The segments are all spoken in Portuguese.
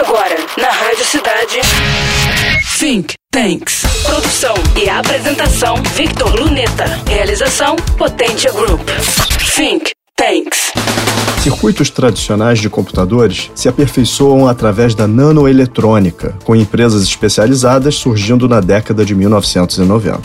Agora, na Rádio Cidade. Think Tanks. Produção e apresentação: Victor Luneta. Realização: Potência Group. Think Tanks. Circuitos tradicionais de computadores se aperfeiçoam através da nanoeletrônica, com empresas especializadas surgindo na década de 1990.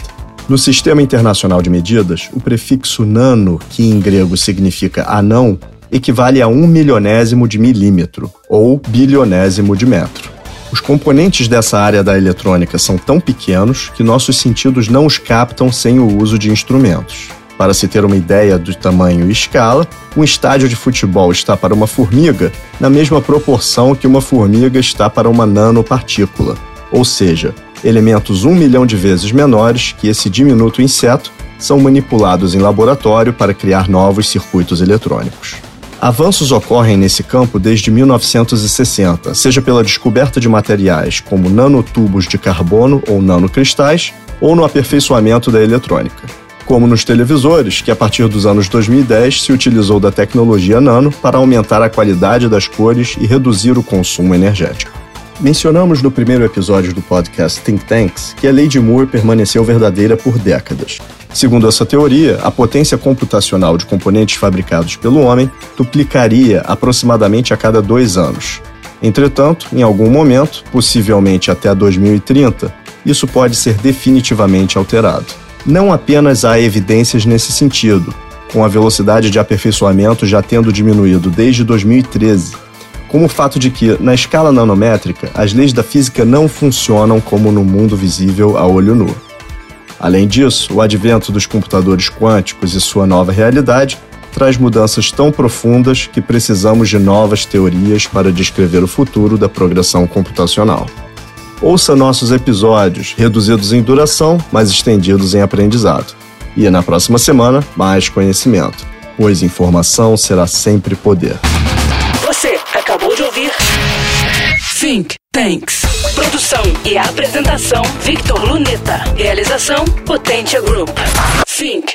No Sistema Internacional de Medidas, o prefixo nano, que em grego significa anão, equivale a um milionésimo de milímetro, ou bilionésimo de metro. Os componentes dessa área da eletrônica são tão pequenos que nossos sentidos não os captam sem o uso de instrumentos. Para se ter uma ideia do tamanho e escala, um estádio de futebol está para uma formiga na mesma proporção que uma formiga está para uma nanopartícula, ou seja, elementos um milhão de vezes menores que esse diminuto inseto são manipulados em laboratório para criar novos circuitos eletrônicos. Avanços ocorrem nesse campo desde 1960, seja pela descoberta de materiais como nanotubos de carbono ou nanocristais, ou no aperfeiçoamento da eletrônica. Como nos televisores, que a partir dos anos 2010 se utilizou da tecnologia nano para aumentar a qualidade das cores e reduzir o consumo energético. Mencionamos no primeiro episódio do podcast Think Tanks que a lei de Moore permaneceu verdadeira por décadas. Segundo essa teoria, a potência computacional de componentes fabricados pelo homem duplicaria aproximadamente a cada dois anos. Entretanto, em algum momento, possivelmente até 2030, isso pode ser definitivamente alterado. Não apenas há evidências nesse sentido, com a velocidade de aperfeiçoamento já tendo diminuído desde 2013, como o fato de que, na escala nanométrica, as leis da física não funcionam como no mundo visível a olho nu. Além disso, o advento dos computadores quânticos e sua nova realidade traz mudanças tão profundas que precisamos de novas teorias para descrever o futuro da progressão computacional. Ouça nossos episódios, reduzidos em duração, mas estendidos em aprendizado. E na próxima semana, mais conhecimento, pois informação será sempre poder. Ouvir Think Tanks. Produção e apresentação: Victor Luneta. Realização: Potência Group. Think